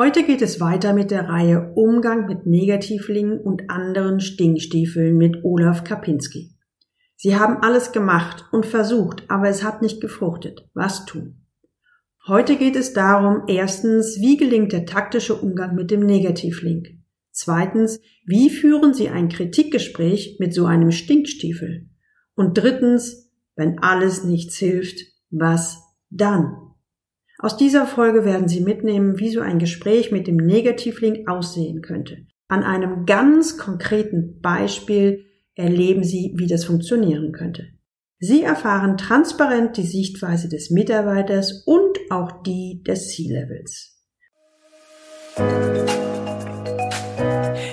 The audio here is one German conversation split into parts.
Heute geht es weiter mit der Reihe Umgang mit Negativlingen und anderen Stinkstiefeln mit Olaf Kapinski. Sie haben alles gemacht und versucht, aber es hat nicht gefruchtet. Was tun? Heute geht es darum, erstens, wie gelingt der taktische Umgang mit dem Negativlink? Zweitens, wie führen Sie ein Kritikgespräch mit so einem Stinkstiefel? Und drittens, wenn alles nichts hilft, was dann? Aus dieser Folge werden Sie mitnehmen, wie so ein Gespräch mit dem Negativlink aussehen könnte. An einem ganz konkreten Beispiel erleben Sie, wie das funktionieren könnte. Sie erfahren transparent die Sichtweise des Mitarbeiters und auch die des C-Levels.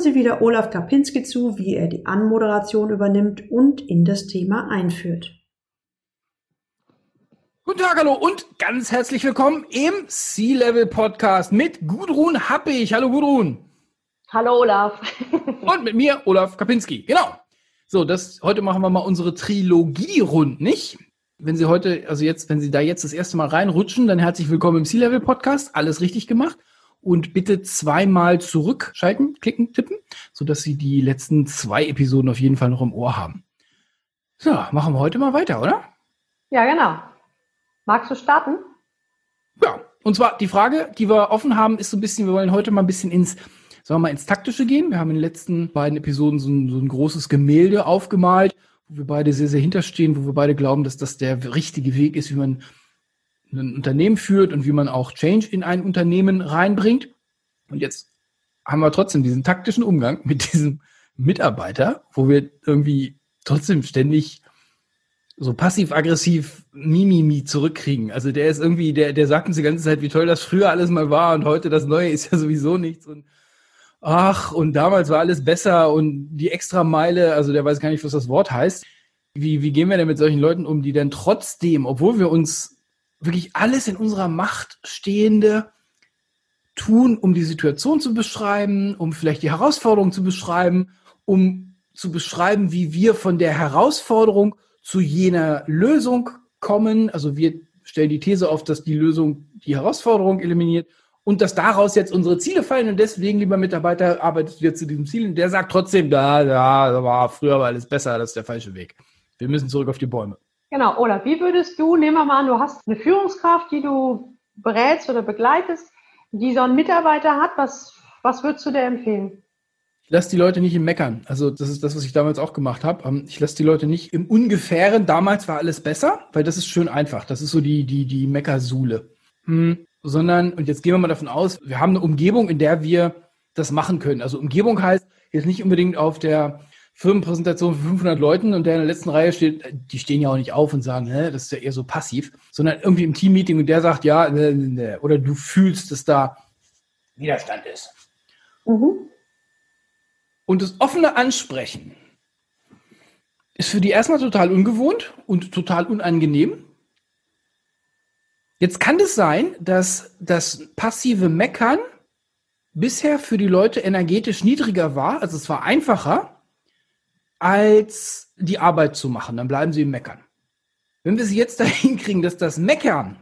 Hören Sie wieder Olaf Kapinski zu, wie er die Anmoderation übernimmt und in das Thema einführt. Guten Tag, hallo und ganz herzlich willkommen im Sea-Level Podcast mit Gudrun Happig. Hallo Gudrun. Hallo Olaf. und mit mir Olaf Kapinski. Genau. So, das heute machen wir mal unsere Trilogie rund, nicht? Wenn Sie heute, also jetzt, wenn Sie da jetzt das erste Mal reinrutschen, dann herzlich willkommen im Sea-Level Podcast. Alles richtig gemacht und bitte zweimal zurückschalten, klicken, tippen, sodass Sie die letzten zwei Episoden auf jeden Fall noch im Ohr haben. So, machen wir heute mal weiter, oder? Ja, genau. Magst du starten? Ja, und zwar die Frage, die wir offen haben, ist so ein bisschen, wir wollen heute mal ein bisschen ins, sagen wir mal, ins Taktische gehen. Wir haben in den letzten beiden Episoden so ein, so ein großes Gemälde aufgemalt, wo wir beide sehr, sehr hinterstehen, wo wir beide glauben, dass das der richtige Weg ist, wie man ein Unternehmen führt und wie man auch Change in ein Unternehmen reinbringt. Und jetzt haben wir trotzdem diesen taktischen Umgang mit diesem Mitarbeiter, wo wir irgendwie trotzdem ständig so passiv-aggressiv Mimimi zurückkriegen. Also der ist irgendwie, der, der sagt uns die ganze Zeit, wie toll das früher alles mal war und heute das Neue ist ja sowieso nichts und ach, und damals war alles besser und die extra Meile, also der weiß gar nicht, was das Wort heißt. Wie, wie gehen wir denn mit solchen Leuten um, die dann trotzdem, obwohl wir uns wirklich alles in unserer Macht Stehende tun, um die Situation zu beschreiben, um vielleicht die Herausforderung zu beschreiben, um zu beschreiben, wie wir von der Herausforderung zu jener Lösung kommen. Also wir stellen die These auf, dass die Lösung die Herausforderung eliminiert und dass daraus jetzt unsere Ziele fallen und deswegen, lieber Mitarbeiter, arbeitest du jetzt zu diesem Ziel und der sagt trotzdem, da, da, da war früher war alles besser, das ist der falsche Weg. Wir müssen zurück auf die Bäume. Genau, Olaf, wie würdest du, nehmen wir mal an, du hast eine Führungskraft, die du berätst oder begleitest, die so einen Mitarbeiter hat, was, was würdest du dir empfehlen? Ich lasse die Leute nicht im Meckern. Also das ist das, was ich damals auch gemacht habe. Ähm, ich lasse die Leute nicht im Ungefähren. Damals war alles besser, weil das ist schön einfach. Das ist so die, die, die Meckersule. Hm, sondern, und jetzt gehen wir mal davon aus, wir haben eine Umgebung, in der wir das machen können. Also Umgebung heißt jetzt nicht unbedingt auf der Firmenpräsentation für 500 Leuten und der in der letzten Reihe steht, die stehen ja auch nicht auf und sagen, ne, das ist ja eher so passiv, sondern irgendwie im Teammeeting und der sagt, ja, ne, ne, oder du fühlst, dass da Widerstand ist. Mhm. Und das offene Ansprechen ist für die erstmal total ungewohnt und total unangenehm. Jetzt kann es sein, dass das passive Meckern bisher für die Leute energetisch niedriger war, also es war einfacher, als die Arbeit zu machen. Dann bleiben sie im Meckern. Wenn wir sie jetzt dahin kriegen, dass das Meckern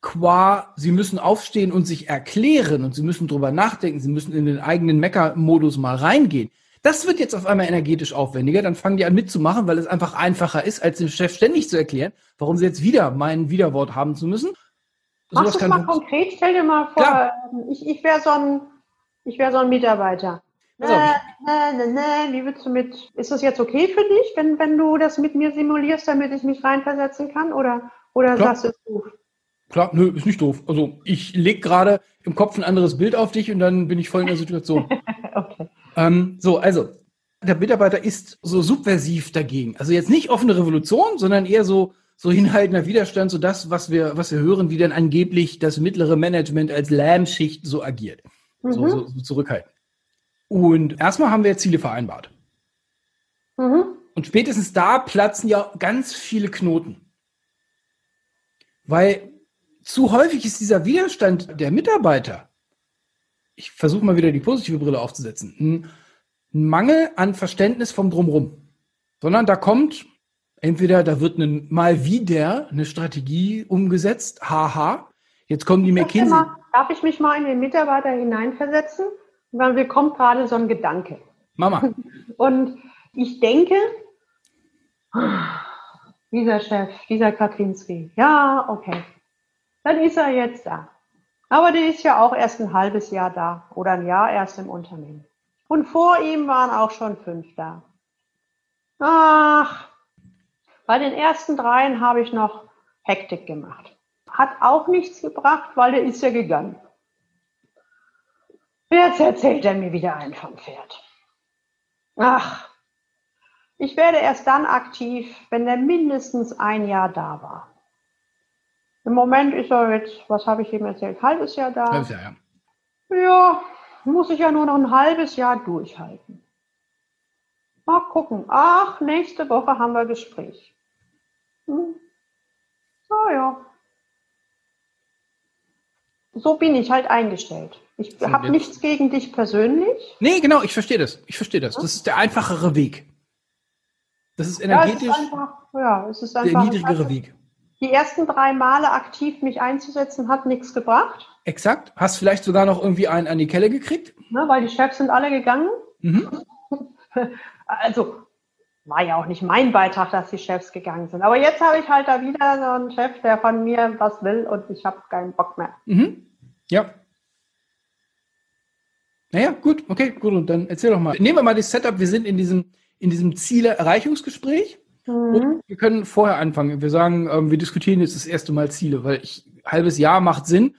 qua, sie müssen aufstehen und sich erklären und sie müssen drüber nachdenken, sie müssen in den eigenen Mecker-Modus mal reingehen. Das wird jetzt auf einmal energetisch aufwendiger, dann fangen die an mitzumachen, weil es einfach einfacher ist, als dem Chef ständig zu erklären, warum sie jetzt wieder mein Widerwort haben zu müssen. Mach das mal konkret, stell dir mal vor, Klar. ich, ich wäre so ein, ich wäre so ein Mitarbeiter. Also, nee, nee, nee, wie würdest du mit, ist das jetzt okay für dich, wenn, wenn du das mit mir simulierst, damit ich mich reinversetzen kann? Oder, oder Klar. sagst du es doof? Klar, nö, ist nicht doof. Also ich lege gerade im Kopf ein anderes Bild auf dich und dann bin ich voll in der Situation. okay. Ähm, so, also, der Mitarbeiter ist so subversiv dagegen. Also jetzt nicht offene Revolution, sondern eher so, so hinhaltender Widerstand, so das, was wir, was wir hören, wie dann angeblich das mittlere Management als Lärmschicht so agiert. Mhm. So, so, so zurückhaltend. Und erstmal haben wir Ziele vereinbart. Mhm. Und spätestens da platzen ja ganz viele Knoten. Weil zu häufig ist dieser Widerstand der Mitarbeiter, ich versuche mal wieder die positive Brille aufzusetzen, ein Mangel an Verständnis vom Drumrum. Sondern da kommt entweder, da wird ein, mal wieder eine Strategie umgesetzt, haha, jetzt kommen die McKinsey. Mal, darf ich mich mal in den Mitarbeiter hineinversetzen? Weil mir kommt gerade so ein Gedanke. Mama. Und ich denke, dieser Chef, dieser Kaczynski, ja, okay, dann ist er jetzt da. Aber der ist ja auch erst ein halbes Jahr da oder ein Jahr erst im Unternehmen. Und vor ihm waren auch schon fünf da. Ach, bei den ersten dreien habe ich noch Hektik gemacht. Hat auch nichts gebracht, weil der ist ja gegangen. Jetzt erzählt er mir wieder einen vom Pferd. Ach, ich werde erst dann aktiv, wenn er mindestens ein Jahr da war. Im Moment ist er jetzt, was habe ich ihm erzählt, halbes Jahr da. Halbes Jahr, ja. Ja, muss ich ja nur noch ein halbes Jahr durchhalten. Mal gucken. Ach, nächste Woche haben wir Gespräch. Hm. Oh ja. So bin ich halt eingestellt. Ich habe nichts gegen dich persönlich. Nee, genau, ich verstehe das. Ich verstehe das. Das ist der einfachere Weg. Das ist energetisch ja, es ist einfach, ja, es ist einfach der niedrigere Weg. Die ersten drei Male aktiv mich einzusetzen, hat nichts gebracht. Exakt. Hast vielleicht sogar noch irgendwie einen an die Kelle gekriegt? Ne, weil die Chefs sind alle gegangen. Mhm. also war ja auch nicht mein Beitrag, dass die Chefs gegangen sind. Aber jetzt habe ich halt da wieder so einen Chef, der von mir was will und ich habe keinen Bock mehr. Mhm. Ja. Naja, gut, okay, gut. Und dann erzähl doch mal. Nehmen wir mal das Setup. Wir sind in diesem, in diesem Ziele-Erreichungsgespräch. Mhm. Und wir können vorher anfangen. Wir sagen, ähm, wir diskutieren jetzt das erste Mal Ziele, weil ich, halbes Jahr macht Sinn.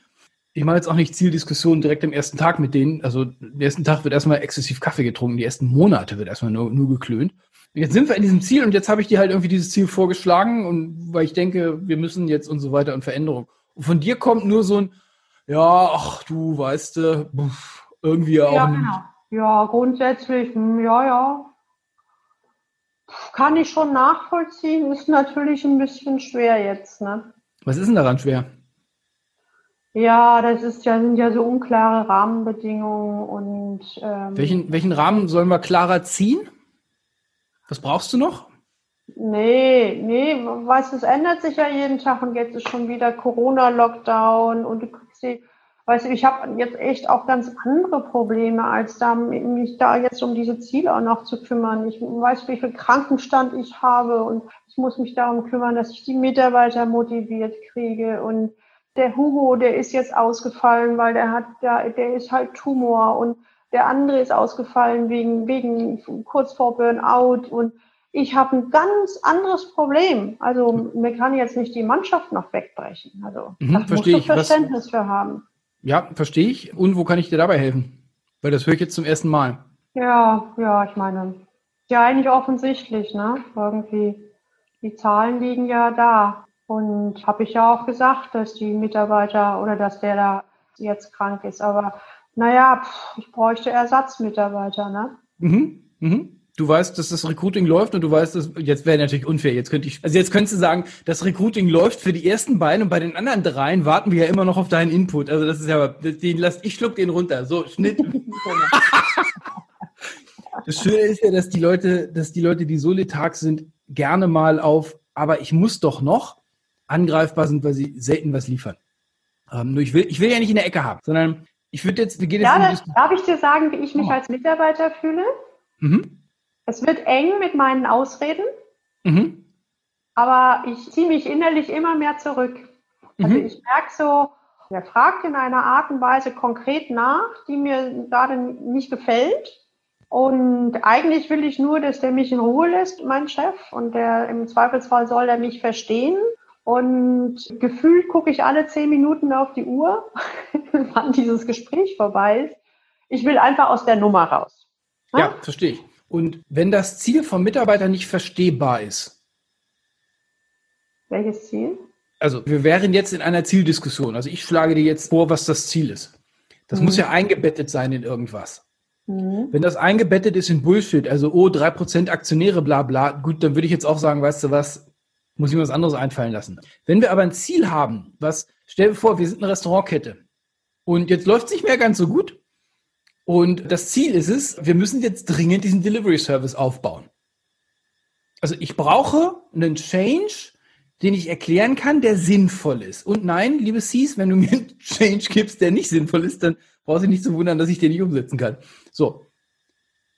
Ich mache jetzt auch nicht Zieldiskussionen direkt am ersten Tag mit denen. Also, den ersten Tag wird erstmal exzessiv Kaffee getrunken. Die ersten Monate wird erstmal nur, nur geklönt. Jetzt sind wir in diesem Ziel und jetzt habe ich dir halt irgendwie dieses Ziel vorgeschlagen und weil ich denke, wir müssen jetzt und so weiter und Veränderung. Und von dir kommt nur so ein, ja, ach du, weißt du, irgendwie ja, auch. Ja, genau. Ja, grundsätzlich, hm, ja, ja. Kann ich schon nachvollziehen, ist natürlich ein bisschen schwer jetzt, ne? Was ist denn daran schwer? Ja, das ist ja, sind ja so unklare Rahmenbedingungen und ähm, welchen, welchen Rahmen sollen wir klarer ziehen? Was brauchst du noch? Nee, nee, weißt du, es ändert sich ja jeden Tag und jetzt ist schon wieder Corona-Lockdown und du kriegst die, weißt du, ich habe jetzt echt auch ganz andere Probleme, als da, mich da jetzt um diese Ziele auch noch zu kümmern. Ich weiß, wie viel Krankenstand ich habe und ich muss mich darum kümmern, dass ich die Mitarbeiter motiviert kriege und der Hugo, der ist jetzt ausgefallen, weil der hat, der, der ist halt Tumor und der andere ist ausgefallen wegen, wegen kurz vor Burnout und ich habe ein ganz anderes Problem. Also mir kann jetzt nicht die Mannschaft noch wegbrechen. Also mhm, da musst du Verständnis Was, für haben. Ja, verstehe ich. Und wo kann ich dir dabei helfen? Weil das höre ich jetzt zum ersten Mal. Ja, ja, ich meine, ja eigentlich offensichtlich, ne? Irgendwie, die Zahlen liegen ja da. Und habe ich ja auch gesagt, dass die Mitarbeiter oder dass der da jetzt krank ist. Aber naja, pff, ich bräuchte Ersatzmitarbeiter, ne? Mhm, mhm. Du weißt, dass das Recruiting läuft und du weißt, dass jetzt wäre natürlich unfair. Jetzt könnte ich, also jetzt könntest du sagen, das Recruiting läuft für die ersten beiden und bei den anderen dreien warten wir ja immer noch auf deinen Input. Also das ist ja, den lass ich schluck den runter. So Schnitt. das Schöne ist ja, dass die Leute, dass die Leute, die so letharg sind, gerne mal auf, aber ich muss doch noch angreifbar sind, weil sie selten was liefern. Ähm, nur ich will, ich will ja nicht in der Ecke haben, sondern ich würde jetzt, wir gehen ja, jetzt darf ich dir sagen, wie ich mich oh. als Mitarbeiter fühle? Mhm. Es wird eng mit meinen Ausreden, mhm. aber ich ziehe mich innerlich immer mehr zurück. Also mhm. ich merke so, er fragt in einer Art und Weise konkret nach, die mir gerade nicht gefällt. Und eigentlich will ich nur, dass der mich in Ruhe lässt, mein Chef. Und der im Zweifelsfall soll er mich verstehen. Und gefühlt gucke ich alle zehn Minuten auf die Uhr, wann dieses Gespräch vorbei ist. Ich will einfach aus der Nummer raus. Ja, ja verstehe ich. Und wenn das Ziel vom Mitarbeiter nicht verstehbar ist? Welches Ziel? Also wir wären jetzt in einer Zieldiskussion. Also ich schlage dir jetzt vor, was das Ziel ist. Das mhm. muss ja eingebettet sein in irgendwas. Mhm. Wenn das eingebettet ist in Bullshit, also oh, drei Prozent Aktionäre, bla bla, gut, dann würde ich jetzt auch sagen, weißt du was, muss ich mir was anderes einfallen lassen. Wenn wir aber ein Ziel haben, was, stell dir vor, wir sind eine Restaurantkette und jetzt läuft es nicht mehr ganz so gut und das Ziel ist es, wir müssen jetzt dringend diesen Delivery Service aufbauen. Also ich brauche einen Change, den ich erklären kann, der sinnvoll ist. Und nein, liebe Cs, wenn du mir einen Change gibst, der nicht sinnvoll ist, dann brauchst du nicht zu wundern, dass ich den nicht umsetzen kann. So.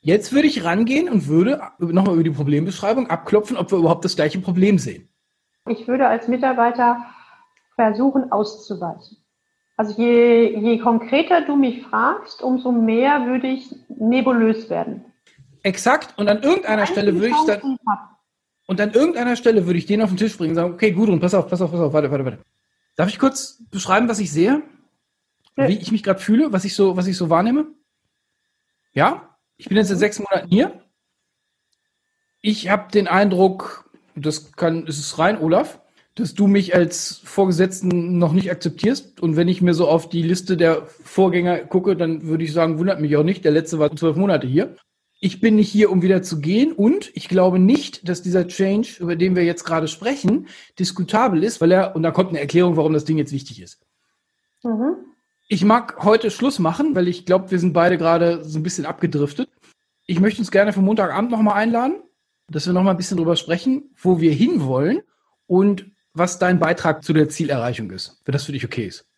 Jetzt würde ich rangehen und würde nochmal über die Problembeschreibung abklopfen, ob wir überhaupt das gleiche Problem sehen. Ich würde als Mitarbeiter versuchen auszuweichen. Also je, je konkreter du mich fragst, umso mehr würde ich nebulös werden. Exakt. Und an irgendeiner Stelle würde ich dann. Und an irgendeiner Stelle würde ich den auf den Tisch bringen und sagen, okay, Gudrun, pass auf, pass auf, pass auf, warte, warte, warte. Darf ich kurz beschreiben, was ich sehe? Ja. Wie ich mich gerade fühle, was ich so, was ich so wahrnehme? Ja? Ich bin jetzt seit sechs Monaten hier. Ich habe den Eindruck, das kann, ist es rein, Olaf, dass du mich als Vorgesetzten noch nicht akzeptierst. Und wenn ich mir so auf die Liste der Vorgänger gucke, dann würde ich sagen, wundert mich auch nicht. Der letzte war zwölf Monate hier. Ich bin nicht hier, um wieder zu gehen. Und ich glaube nicht, dass dieser Change, über den wir jetzt gerade sprechen, diskutabel ist, weil er, und da kommt eine Erklärung, warum das Ding jetzt wichtig ist. Mhm. Ich mag heute Schluss machen, weil ich glaube, wir sind beide gerade so ein bisschen abgedriftet. Ich möchte uns gerne für Montagabend nochmal einladen, dass wir nochmal ein bisschen drüber sprechen, wo wir hinwollen und was dein Beitrag zu der Zielerreichung ist, wenn das für dich okay ist.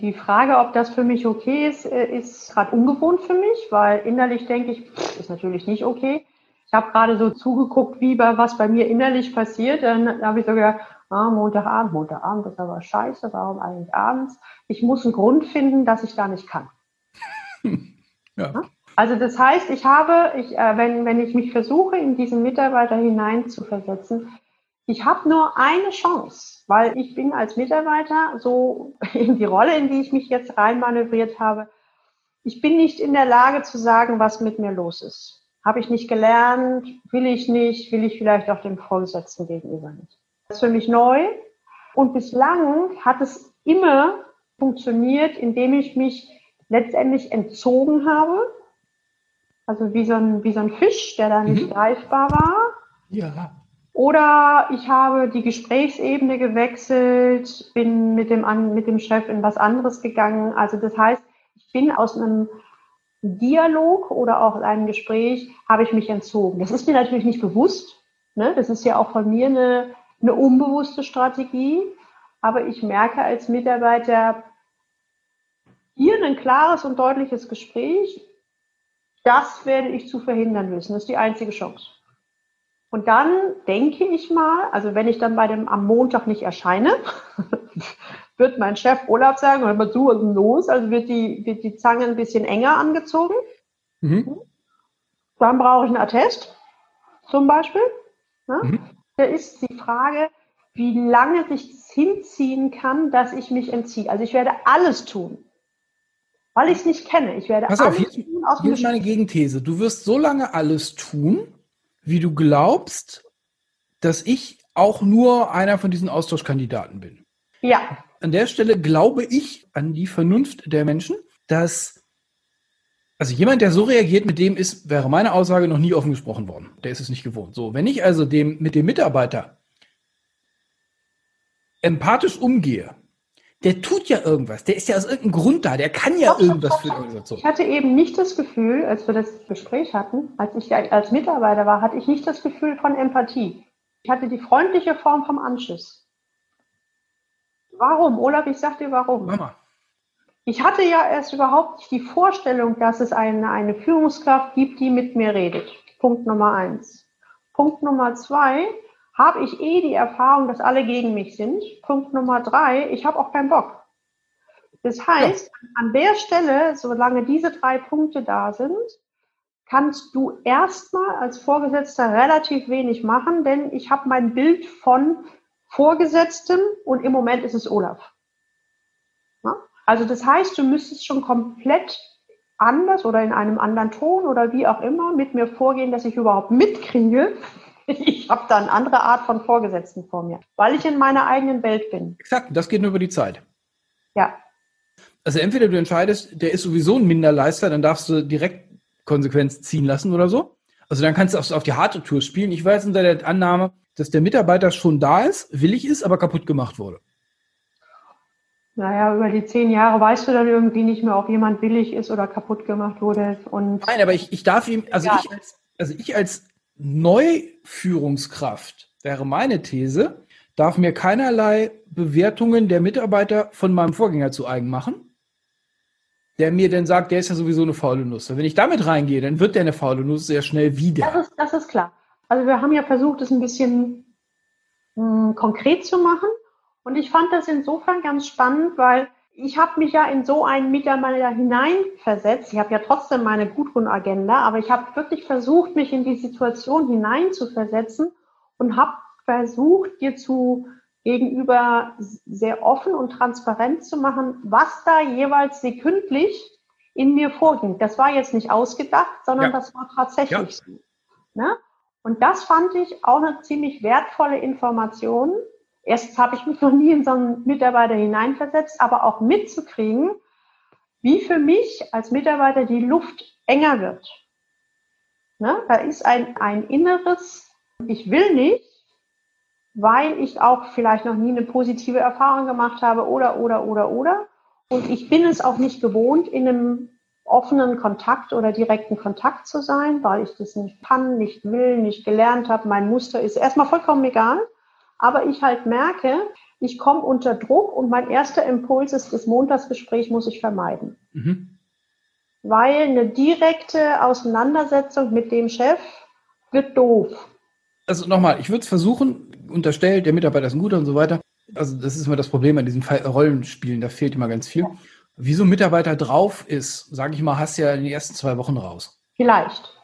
Die Frage, ob das für mich okay ist, äh, ist gerade ungewohnt für mich, weil innerlich denke ich, ist natürlich nicht okay. Ich habe gerade so zugeguckt, wie bei was bei mir innerlich passiert. Dann habe ich so gedacht, ah, Montagabend, Montagabend ist aber scheiße, warum eigentlich abends? Ich muss einen Grund finden, dass ich da nicht kann. ja. Also das heißt, ich habe, ich, äh, wenn, wenn ich mich versuche, in diesen Mitarbeiter hinein zu versetzen, ich habe nur eine Chance, weil ich bin als Mitarbeiter so in die Rolle, in die ich mich jetzt reinmanövriert habe. Ich bin nicht in der Lage zu sagen, was mit mir los ist. Habe ich nicht gelernt, will ich nicht, will ich vielleicht auch dem Vorgesetzten gegenüber nicht. Das ist für mich neu. Und bislang hat es immer funktioniert, indem ich mich letztendlich entzogen habe. Also wie so ein, wie so ein Fisch, der da nicht mhm. greifbar war. Ja. Oder ich habe die Gesprächsebene gewechselt, bin mit dem, mit dem Chef in was anderes gegangen. Also das heißt, ich bin aus einem Dialog oder auch einem Gespräch, habe ich mich entzogen. Das ist mir natürlich nicht bewusst. Ne? Das ist ja auch von mir eine, eine unbewusste Strategie. Aber ich merke als Mitarbeiter, hier ein klares und deutliches Gespräch, das werde ich zu verhindern wissen. Das ist die einzige Chance. Und dann denke ich mal, also wenn ich dann bei dem am Montag nicht erscheine, wird mein Chef Olaf sagen, hör mal zu, was ist los? Also wird die, wird die Zange ein bisschen enger angezogen. Mhm. Dann brauche ich einen Attest, zum Beispiel. Ne? Mhm. Da ist die Frage, wie lange sich hinziehen kann, dass ich mich entziehe. Also ich werde alles tun, weil ich es nicht kenne. Ich werde Pass alles auf, hier, tun aus hier ist meine Gegenthese. Du wirst so lange alles tun, wie du glaubst, dass ich auch nur einer von diesen Austauschkandidaten bin. Ja. An der Stelle glaube ich an die Vernunft der Menschen, dass also jemand, der so reagiert, mit dem ist, wäre meine Aussage noch nie offen gesprochen worden. Der ist es nicht gewohnt. So, wenn ich also dem, mit dem Mitarbeiter empathisch umgehe, der tut ja irgendwas. Der ist ja aus irgendeinem Grund da. Der kann ja doch, irgendwas doch, für die Organisation. Ich hatte eben nicht das Gefühl, als wir das Gespräch hatten, als ich als Mitarbeiter war, hatte ich nicht das Gefühl von Empathie. Ich hatte die freundliche Form vom Anschiss. Warum? Olaf, ich sag dir warum. Mama. Ich hatte ja erst überhaupt nicht die Vorstellung, dass es eine, eine Führungskraft gibt, die mit mir redet. Punkt Nummer eins. Punkt Nummer zwei, habe ich eh die Erfahrung, dass alle gegen mich sind. Punkt Nummer drei, ich habe auch keinen Bock. Das heißt, an der Stelle, solange diese drei Punkte da sind, kannst du erstmal als Vorgesetzter relativ wenig machen, denn ich habe mein Bild von Vorgesetztem und im Moment ist es Olaf. Also das heißt, du müsstest schon komplett anders oder in einem anderen Ton oder wie auch immer mit mir vorgehen, dass ich überhaupt mitkriege, ich habe da eine andere Art von Vorgesetzten vor mir, weil ich in meiner eigenen Welt bin. Exakt, das geht nur über die Zeit. Ja. Also entweder du entscheidest, der ist sowieso ein Minderleister, dann darfst du direkt Konsequenz ziehen lassen oder so. Also dann kannst du auch auf die harte Tour spielen. Ich war jetzt unter der Annahme, dass der Mitarbeiter schon da ist, willig ist, aber kaputt gemacht wurde. Naja, über die zehn Jahre weißt du dann irgendwie nicht mehr, ob jemand billig ist oder kaputt gemacht wurde. Und Nein, aber ich, ich darf ihm, also ja. ich als, also ich als Neuführungskraft wäre meine These, darf mir keinerlei Bewertungen der Mitarbeiter von meinem Vorgänger zu eigen machen, der mir dann sagt, der ist ja sowieso eine faule Nuss. wenn ich damit reingehe, dann wird der eine faule Nuss sehr schnell wieder. Das ist, das ist klar. Also wir haben ja versucht, es ein bisschen mh, hm, konkret zu machen. Und ich fand das insofern ganz spannend, weil ich habe mich ja in so einen Mitarbeiter hineinversetzt. Ich habe ja trotzdem meine Gudrun-Agenda, aber ich habe wirklich versucht, mich in die Situation hineinzuversetzen und habe versucht, dir zu gegenüber sehr offen und transparent zu machen, was da jeweils sekündlich in mir vorging. Das war jetzt nicht ausgedacht, sondern ja. das war tatsächlich ja. so. Ne? Und das fand ich auch eine ziemlich wertvolle Information. Erstens habe ich mich noch nie in so einen Mitarbeiter hineinversetzt, aber auch mitzukriegen, wie für mich als Mitarbeiter die Luft enger wird. Ne? Da ist ein, ein inneres, ich will nicht, weil ich auch vielleicht noch nie eine positive Erfahrung gemacht habe oder, oder, oder, oder. Und ich bin es auch nicht gewohnt, in einem offenen Kontakt oder direkten Kontakt zu sein, weil ich das nicht kann, nicht will, nicht gelernt habe. Mein Muster ist erstmal vollkommen egal. Aber ich halt merke, ich komme unter Druck und mein erster Impuls ist, das Montagsgespräch muss ich vermeiden. Mhm. Weil eine direkte Auseinandersetzung mit dem Chef wird doof. Also nochmal, ich würde es versuchen, unterstellt, der Mitarbeiter ist ein guter und so weiter. Also das ist immer das Problem an diesen Rollenspielen, da fehlt immer ganz viel. Wie so ein Mitarbeiter drauf ist, sage ich mal, hast du ja in den ersten zwei Wochen raus. Vielleicht.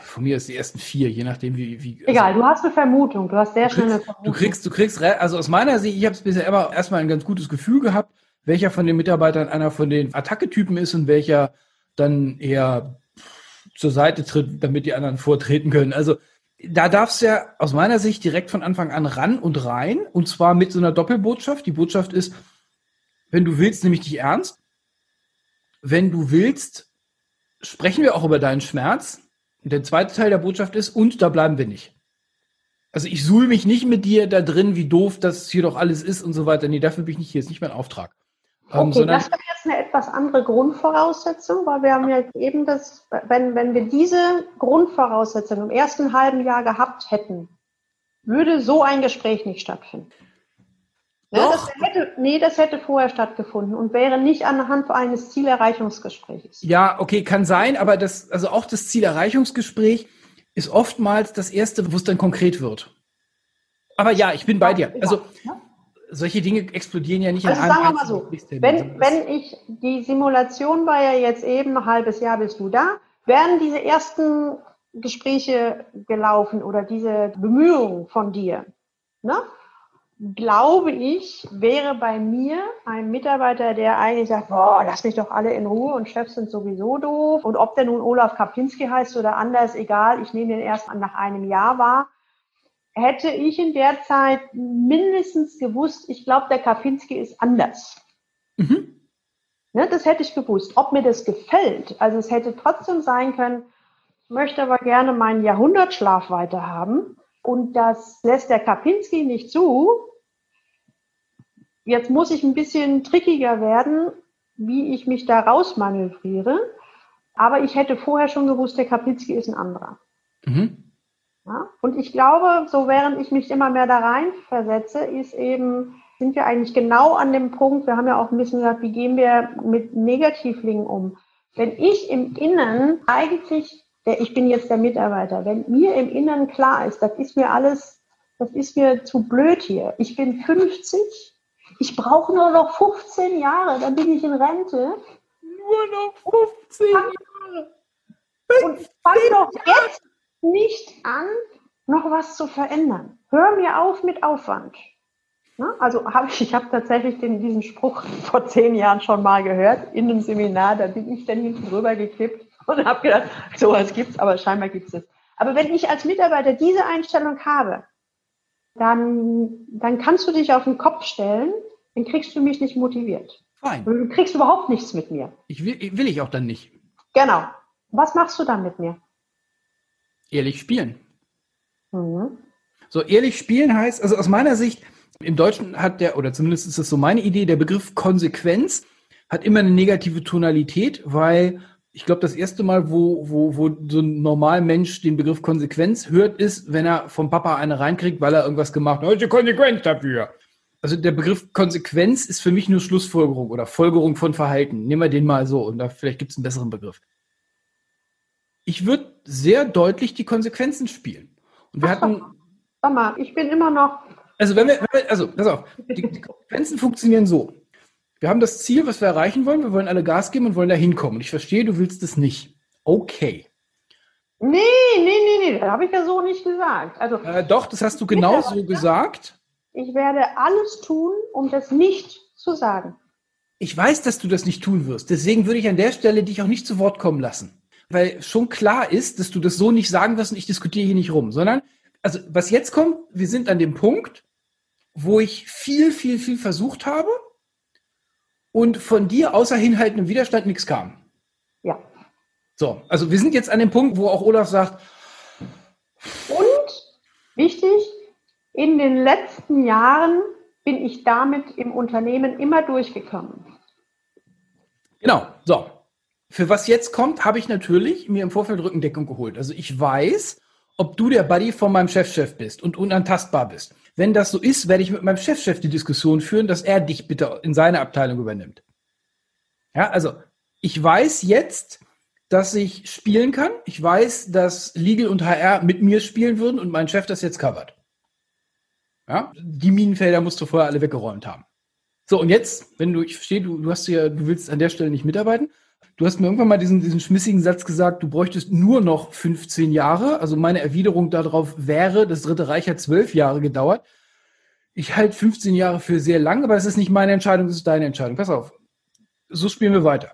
Von mir ist die ersten vier, je nachdem wie. wie also Egal, du hast eine Vermutung, du hast sehr schnell eine Vermutung. Du kriegst, du kriegst, also aus meiner Sicht, ich habe es bisher immer erstmal ein ganz gutes Gefühl gehabt, welcher von den Mitarbeitern einer von den Attacketypen ist und welcher dann eher zur Seite tritt, damit die anderen vortreten können. Also da darfst du ja aus meiner Sicht direkt von Anfang an ran und rein. Und zwar mit so einer Doppelbotschaft. Die Botschaft ist, wenn du willst, nehme ich dich ernst. Wenn du willst, sprechen wir auch über deinen Schmerz. Und der zweite Teil der Botschaft ist, und da bleiben wir nicht. Also ich suhl mich nicht mit dir da drin, wie doof das hier doch alles ist und so weiter. Nee, dafür bin ich nicht hier. Ist nicht mein Auftrag. Ähm, okay, das wäre jetzt eine etwas andere Grundvoraussetzung, weil wir haben ja eben das, wenn, wenn wir diese Grundvoraussetzung im ersten halben Jahr gehabt hätten, würde so ein Gespräch nicht stattfinden. Ne, das hätte, nee, das hätte vorher stattgefunden und wäre nicht anhand eines Zielerreichungsgesprächs. Ja, okay, kann sein, aber das, also auch das Zielerreichungsgespräch ist oftmals das erste, wo es dann konkret wird. Aber ja, ich bin bei dir. Also, ja solche Dinge explodieren ja nicht also in einem sagen wir mal so, wenn, wenn ich, die Simulation war ja jetzt eben, ein halbes Jahr bist du da, werden diese ersten Gespräche gelaufen oder diese Bemühungen von dir, ne? Glaube ich, wäre bei mir ein Mitarbeiter, der eigentlich sagt, boah, lass mich doch alle in Ruhe und Chefs sind sowieso doof. Und ob der nun Olaf Kapinski heißt oder anders, egal, ich nehme den erst nach einem Jahr wahr hätte ich in der Zeit mindestens gewusst, ich glaube, der Kapinski ist anders. Mhm. Ne, das hätte ich gewusst. Ob mir das gefällt, also es hätte trotzdem sein können, ich möchte aber gerne meinen Jahrhundertschlaf weiterhaben und das lässt der Kapinski nicht zu. Jetzt muss ich ein bisschen trickiger werden, wie ich mich da rausmanövriere. Aber ich hätte vorher schon gewusst, der Kapinski ist ein anderer. Mhm. Ja? Und ich glaube, so während ich mich immer mehr da rein versetze, ist eben, sind wir eigentlich genau an dem Punkt, wir haben ja auch ein bisschen gesagt, wie gehen wir mit Negativlingen um? Wenn ich im Innen eigentlich, ich bin jetzt der Mitarbeiter, wenn mir im Innen klar ist, das ist mir alles, das ist mir zu blöd hier. Ich bin 50, ich brauche nur noch 15 Jahre, dann bin ich in Rente. Nur noch 15 Jahre. Und fang doch jetzt nicht an, noch was zu verändern. Hör mir auf mit Aufwand. Na, also habe ich, ich habe tatsächlich den, diesen Spruch vor zehn Jahren schon mal gehört in einem Seminar, da bin ich dann hinten drüber gekippt und habe gedacht, sowas gibt's, aber scheinbar gibt's es. Aber wenn ich als Mitarbeiter diese Einstellung habe, dann, dann kannst du dich auf den Kopf stellen, dann kriegst du mich nicht motiviert. Fein. Du kriegst überhaupt nichts mit mir. Ich will, will ich auch dann nicht. Genau. Was machst du dann mit mir? Ehrlich spielen. Mhm. So, ehrlich spielen heißt, also aus meiner Sicht, im Deutschen hat der, oder zumindest ist das so meine Idee, der Begriff Konsequenz hat immer eine negative Tonalität, weil ich glaube, das erste Mal, wo, wo, wo so ein normaler Mensch den Begriff Konsequenz hört, ist, wenn er vom Papa eine reinkriegt, weil er irgendwas gemacht hat. Welche Konsequenz dafür? Also der Begriff Konsequenz ist für mich nur Schlussfolgerung oder Folgerung von Verhalten. Nehmen wir den mal so und da vielleicht gibt es einen besseren Begriff. Ich würde sehr deutlich die Konsequenzen spielen. Und wir Ach, hatten. Sag mal, ich bin immer noch. Also wenn wir, wenn wir also pass auf, die, die Konsequenzen funktionieren so. Wir haben das Ziel, was wir erreichen wollen. Wir wollen alle Gas geben und wollen da hinkommen. Und ich verstehe, du willst es nicht. Okay. Nee, nee, nee, nee, das habe ich ja so nicht gesagt. Also, äh, doch, das hast du genau so gesagt. Ich werde alles tun, um das nicht zu sagen. Ich weiß, dass du das nicht tun wirst. Deswegen würde ich an der Stelle dich auch nicht zu Wort kommen lassen. Weil schon klar ist, dass du das so nicht sagen wirst und ich diskutiere hier nicht rum, sondern, also was jetzt kommt, wir sind an dem Punkt, wo ich viel, viel, viel versucht habe und von dir außer hinhaltendem Widerstand nichts kam. Ja. So, also wir sind jetzt an dem Punkt, wo auch Olaf sagt. Und wichtig, in den letzten Jahren bin ich damit im Unternehmen immer durchgekommen. Genau, so. Für was jetzt kommt, habe ich natürlich mir im Vorfeld Rückendeckung geholt. Also ich weiß, ob du der Buddy von meinem Chefchef -Chef bist und unantastbar bist. Wenn das so ist, werde ich mit meinem Chefchef -Chef die Diskussion führen, dass er dich bitte in seine Abteilung übernimmt. Ja, also ich weiß jetzt, dass ich spielen kann. Ich weiß, dass Legal und HR mit mir spielen würden und mein Chef das jetzt covert. Ja, die Minenfelder musst du vorher alle weggeräumt haben. So, und jetzt, wenn du, ich verstehe, du, du hast ja, du willst an der Stelle nicht mitarbeiten. Du hast mir irgendwann mal diesen, diesen schmissigen Satz gesagt, du bräuchtest nur noch 15 Jahre. Also meine Erwiderung darauf wäre, das Dritte Reich hat zwölf Jahre gedauert. Ich halte 15 Jahre für sehr lang, aber es ist nicht meine Entscheidung, es ist deine Entscheidung. Pass auf. So spielen wir weiter.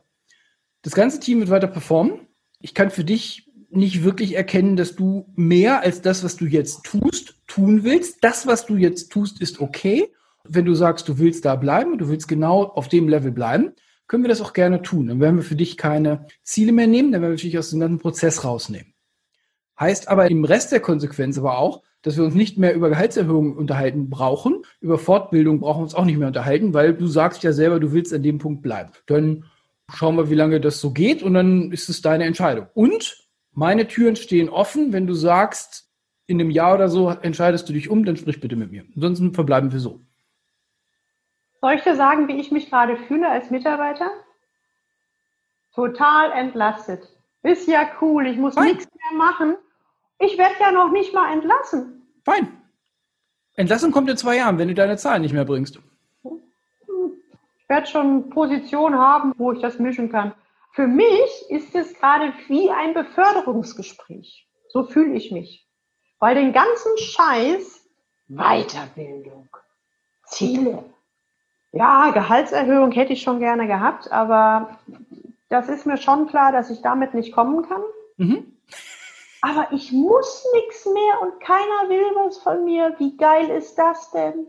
Das ganze Team wird weiter performen. Ich kann für dich nicht wirklich erkennen, dass du mehr als das, was du jetzt tust, tun willst. Das, was du jetzt tust, ist okay. Wenn du sagst, du willst da bleiben, du willst genau auf dem Level bleiben, können wir das auch gerne tun. Dann werden wir für dich keine Ziele mehr nehmen, dann werden wir dich aus dem ganzen Prozess rausnehmen. Heißt aber im Rest der Konsequenz aber auch, dass wir uns nicht mehr über Gehaltserhöhungen unterhalten brauchen, über Fortbildung brauchen wir uns auch nicht mehr unterhalten, weil du sagst ja selber, du willst an dem Punkt bleiben. Dann schauen wir, wie lange das so geht und dann ist es deine Entscheidung. Und meine Türen stehen offen, wenn du sagst, in einem Jahr oder so entscheidest du dich um, dann sprich bitte mit mir. Ansonsten verbleiben wir so. Soll ich dir sagen, wie ich mich gerade fühle als Mitarbeiter? Total entlastet. Ist ja cool, ich muss Fein. nichts mehr machen. Ich werde ja noch nicht mal entlassen. Fein. Entlassung kommt in zwei Jahren, wenn du deine Zahlen nicht mehr bringst. Ich werde schon Position haben, wo ich das mischen kann. Für mich ist es gerade wie ein Beförderungsgespräch. So fühle ich mich. Weil den ganzen Scheiß, Weiterbildung, Ziele, ja, Gehaltserhöhung hätte ich schon gerne gehabt, aber das ist mir schon klar, dass ich damit nicht kommen kann. Mhm. Aber ich muss nichts mehr und keiner will was von mir. Wie geil ist das denn?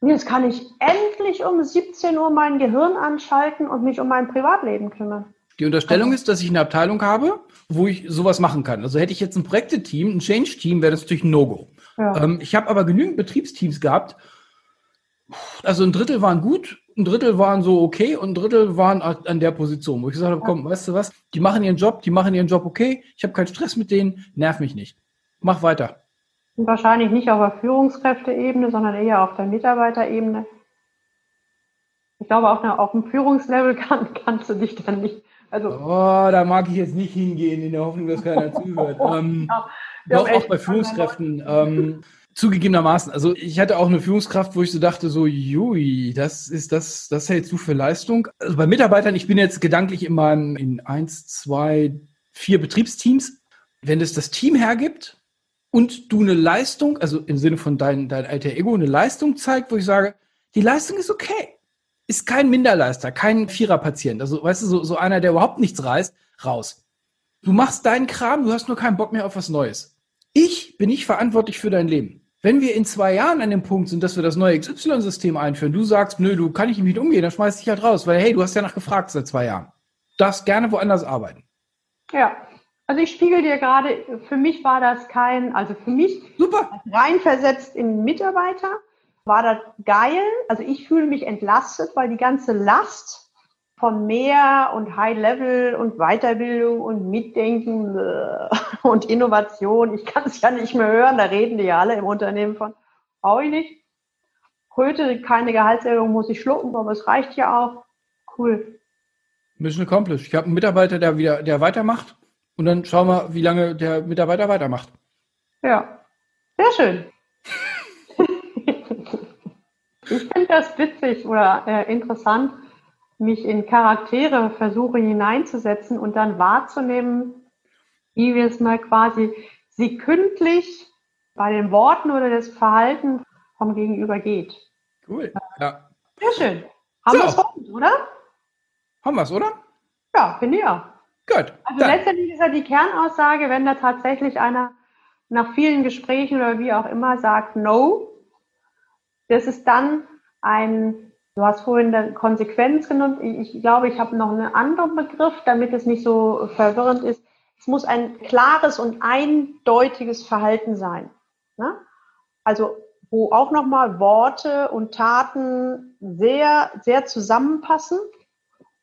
Und jetzt kann ich endlich um 17 Uhr mein Gehirn anschalten und mich um mein Privatleben kümmern. Die Unterstellung ist, dass ich eine Abteilung habe, wo ich sowas machen kann. Also hätte ich jetzt ein Projekteteam, ein Change-Team, wäre das natürlich ein No-Go. Ja. Ähm, ich habe aber genügend Betriebsteams gehabt, also ein Drittel waren gut, ein Drittel waren so okay und ein Drittel waren an der Position, wo ich gesagt habe, komm, weißt du was, die machen ihren Job, die machen ihren Job okay, ich habe keinen Stress mit denen, nerv mich nicht. Mach weiter. Und wahrscheinlich nicht auf der Führungskräfteebene, sondern eher auf der Mitarbeiterebene. Ich glaube, auf, einer, auf dem Führungslevel kann, kannst du dich dann nicht. Also oh, da mag ich jetzt nicht hingehen, in der Hoffnung, dass keiner zuhört. Ähm, ja, doch auch bei Führungskräften. Ähm, Zugegebenermaßen, also ich hatte auch eine Führungskraft, wo ich so dachte, so, jui, das ist das, das hältst du für Leistung. Also bei Mitarbeitern, ich bin jetzt gedanklich in meinem, in eins, zwei, vier Betriebsteams. Wenn es das Team hergibt und du eine Leistung, also im Sinne von dein, dein alter Ego, eine Leistung zeigt, wo ich sage, die Leistung ist okay. Ist kein Minderleister, kein Viererpatient. Also, weißt du, so, so einer, der überhaupt nichts reißt, raus. Du machst deinen Kram, du hast nur keinen Bock mehr auf was Neues. Ich bin nicht verantwortlich für dein Leben. Wenn wir in zwei Jahren an dem Punkt sind, dass wir das neue XY-System einführen, du sagst, nö, du kann ich nicht umgehen, dann schmeiß ich halt raus, weil hey, du hast ja nach gefragt seit zwei Jahren. Du darfst gerne woanders arbeiten. Ja, also ich spiegel dir gerade, für mich war das kein, also für mich Super. reinversetzt in Mitarbeiter, war das geil. Also ich fühle mich entlastet, weil die ganze Last von mehr und High Level und Weiterbildung und Mitdenken äh, und Innovation, ich kann es ja nicht mehr hören, da reden die ja alle im Unternehmen von, brauche ich nicht. Heute keine Gehaltserhöhung muss ich schlucken, aber es reicht ja auch. Cool. Mission accomplished. Ich habe einen Mitarbeiter, der wieder, der weitermacht und dann schauen wir, wie lange der Mitarbeiter weitermacht. Ja, sehr schön. ich finde das witzig oder äh, interessant, mich in Charaktere versuche hineinzusetzen und dann wahrzunehmen, wie wir es mal quasi sekündlich bei den Worten oder das Verhalten vom Gegenüber geht. Cool. Ja. Sehr schön. Haben so. wir es oder? Haben wir es, oder? Ja, finde ich auch. Gut. Also dann. letztendlich ist ja die Kernaussage, wenn da tatsächlich einer nach vielen Gesprächen oder wie auch immer sagt No, das ist dann ein, du hast vorhin eine Konsequenz genannt, ich glaube, ich habe noch einen anderen Begriff, damit es nicht so verwirrend ist. Es muss ein klares und eindeutiges Verhalten sein. Ne? Also wo auch nochmal Worte und Taten sehr, sehr zusammenpassen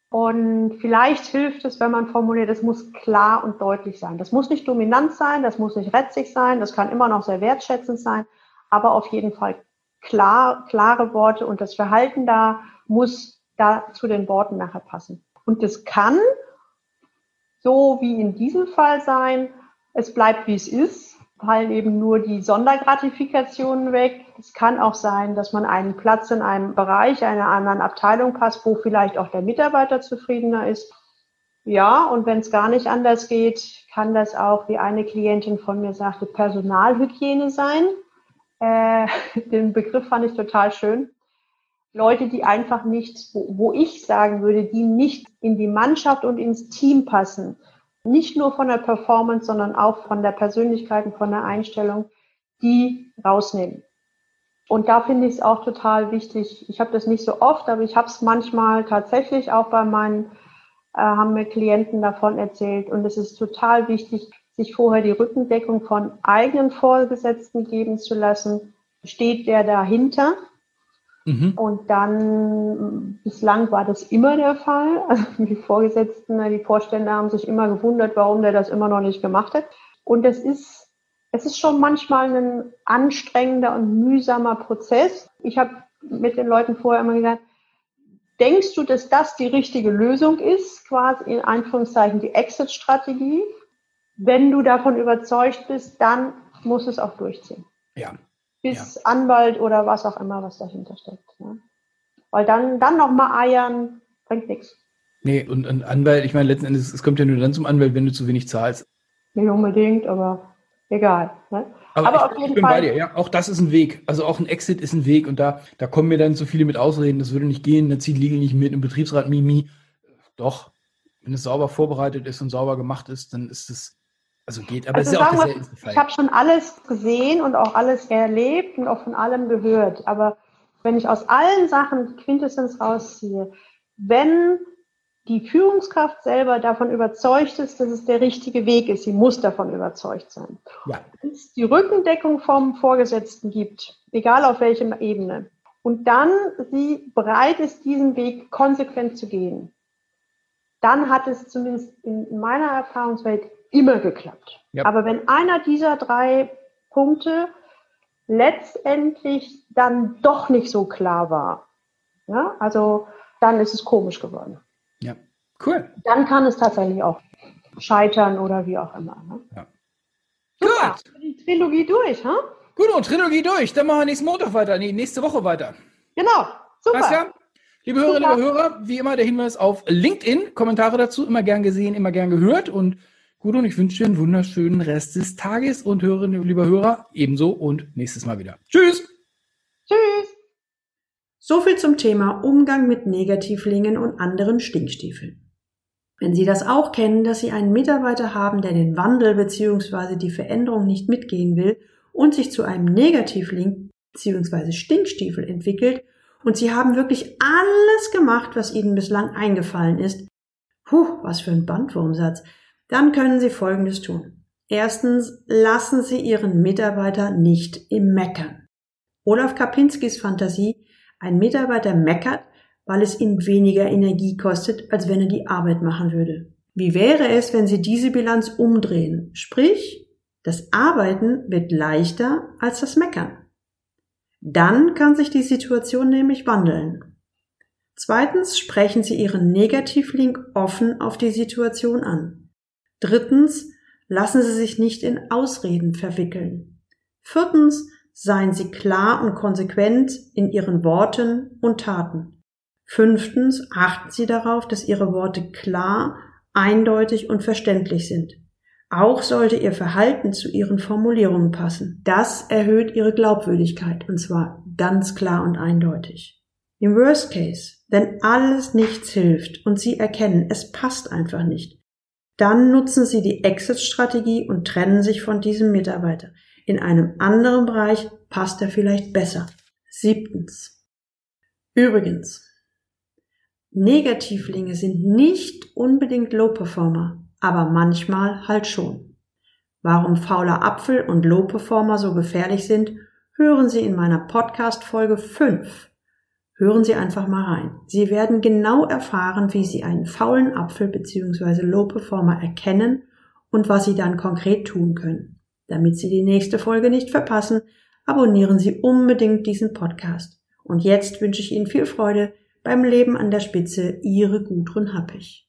und vielleicht hilft es, wenn man formuliert, es muss klar und deutlich sein. Das muss nicht dominant sein, das muss nicht retzig sein, das kann immer noch sehr wertschätzend sein, aber auf jeden Fall klar, klare Worte und das Verhalten da muss da zu den Worten nachher passen. Und das kann so wie in diesem Fall sein, es bleibt wie es ist, fallen eben nur die Sondergratifikationen weg. Es kann auch sein, dass man einen Platz in einem Bereich, einer anderen Abteilung passt, wo vielleicht auch der Mitarbeiter zufriedener ist. Ja, und wenn es gar nicht anders geht, kann das auch, wie eine Klientin von mir sagte, Personalhygiene sein. Äh, den Begriff fand ich total schön. Leute, die einfach nicht, wo, wo ich sagen würde, die nicht in die Mannschaft und ins Team passen, nicht nur von der Performance, sondern auch von der Persönlichkeit und von der Einstellung, die rausnehmen. Und da finde ich es auch total wichtig. Ich habe das nicht so oft, aber ich habe es manchmal tatsächlich auch bei meinen, äh, haben mir Klienten davon erzählt. Und es ist total wichtig, sich vorher die Rückendeckung von eigenen Vorgesetzten geben zu lassen. Steht der dahinter? Mhm. Und dann, bislang war das immer der Fall. Also die Vorgesetzten, die Vorstände haben sich immer gewundert, warum der das immer noch nicht gemacht hat. Und es ist, es ist schon manchmal ein anstrengender und mühsamer Prozess. Ich habe mit den Leuten vorher immer gesagt, denkst du, dass das die richtige Lösung ist, quasi in Anführungszeichen die Exit-Strategie? Wenn du davon überzeugt bist, dann muss es auch durchziehen. Ja, bis ja. Anwalt oder was auch immer, was dahinter steckt. Ja. Weil dann, dann nochmal eiern bringt nichts. Nee, und ein Anwalt, ich meine, letzten Endes, es kommt ja nur dann zum Anwalt, wenn du zu wenig zahlst. Nicht unbedingt, aber egal. Ne? Aber, aber ich, auf jeden ich bin Fall. bei dir, ja. Auch das ist ein Weg. Also auch ein Exit ist ein Weg und da, da kommen mir dann so viele mit Ausreden, das würde nicht gehen, da zieht Legal nicht mit, im Betriebsrat Mimi. Doch, wenn es sauber vorbereitet ist und sauber gemacht ist, dann ist es also geht, aber also ist ja auch Fall. Ich habe schon alles gesehen und auch alles erlebt und auch von allem gehört. Aber wenn ich aus allen Sachen Quintessenz rausziehe, wenn die Führungskraft selber davon überzeugt ist, dass es der richtige Weg ist, sie muss davon überzeugt sein. Ja. Wenn es die Rückendeckung vom Vorgesetzten gibt, egal auf welcher Ebene, und dann sie bereit ist, diesen Weg konsequent zu gehen, dann hat es zumindest in meiner Erfahrungswelt immer geklappt. Ja. Aber wenn einer dieser drei Punkte letztendlich dann doch nicht so klar war, ja, also dann ist es komisch geworden. Ja, cool. Dann kann es tatsächlich auch scheitern oder wie auch immer. Ne? Ja. Super, Gut. Die Trilogie durch, ha? Gut, und Trilogie durch. Dann machen wir nächsten Montag weiter, nee, nächste Woche weiter. Genau, super. Alles Liebe Hörerinnen, liebe Hörer, wie immer der Hinweis auf LinkedIn. Kommentare dazu immer gern gesehen, immer gern gehört und Gut, und ich wünsche dir einen wunderschönen Rest des Tages und höre, lieber Hörer, ebenso und nächstes Mal wieder. Tschüss! Tschüss! So viel zum Thema Umgang mit Negativlingen und anderen Stinkstiefeln. Wenn Sie das auch kennen, dass Sie einen Mitarbeiter haben, der den Wandel bzw. die Veränderung nicht mitgehen will und sich zu einem Negativlink bzw. Stinkstiefel entwickelt und sie haben wirklich alles gemacht, was ihnen bislang eingefallen ist. Puh, was für ein Bandwurmsatz. Dann können sie Folgendes tun. Erstens, lassen Sie Ihren Mitarbeiter nicht im Meckern. Olaf Kapinskis Fantasie, ein Mitarbeiter meckert, weil es ihn weniger Energie kostet, als wenn er die Arbeit machen würde. Wie wäre es, wenn Sie diese Bilanz umdrehen? Sprich, das Arbeiten wird leichter als das Meckern. Dann kann sich die Situation nämlich wandeln. Zweitens sprechen Sie Ihren Negativlink offen auf die Situation an. Drittens lassen Sie sich nicht in Ausreden verwickeln. Viertens seien Sie klar und konsequent in Ihren Worten und Taten. Fünftens achten Sie darauf, dass Ihre Worte klar, eindeutig und verständlich sind. Auch sollte Ihr Verhalten zu Ihren Formulierungen passen. Das erhöht Ihre Glaubwürdigkeit, und zwar ganz klar und eindeutig. Im Worst Case, wenn alles nichts hilft und Sie erkennen, es passt einfach nicht, dann nutzen Sie die Exit-Strategie und trennen sich von diesem Mitarbeiter. In einem anderen Bereich passt er vielleicht besser. Siebtens. Übrigens, Negativlinge sind nicht unbedingt Low-Performer aber manchmal halt schon. Warum fauler Apfel und Low-Performer so gefährlich sind, hören Sie in meiner Podcast Folge 5. Hören Sie einfach mal rein. Sie werden genau erfahren, wie Sie einen faulen Apfel bzw. Low-Performer erkennen und was Sie dann konkret tun können. Damit Sie die nächste Folge nicht verpassen, abonnieren Sie unbedingt diesen Podcast. Und jetzt wünsche ich Ihnen viel Freude beim Leben an der Spitze. Ihre Gudrun Happig.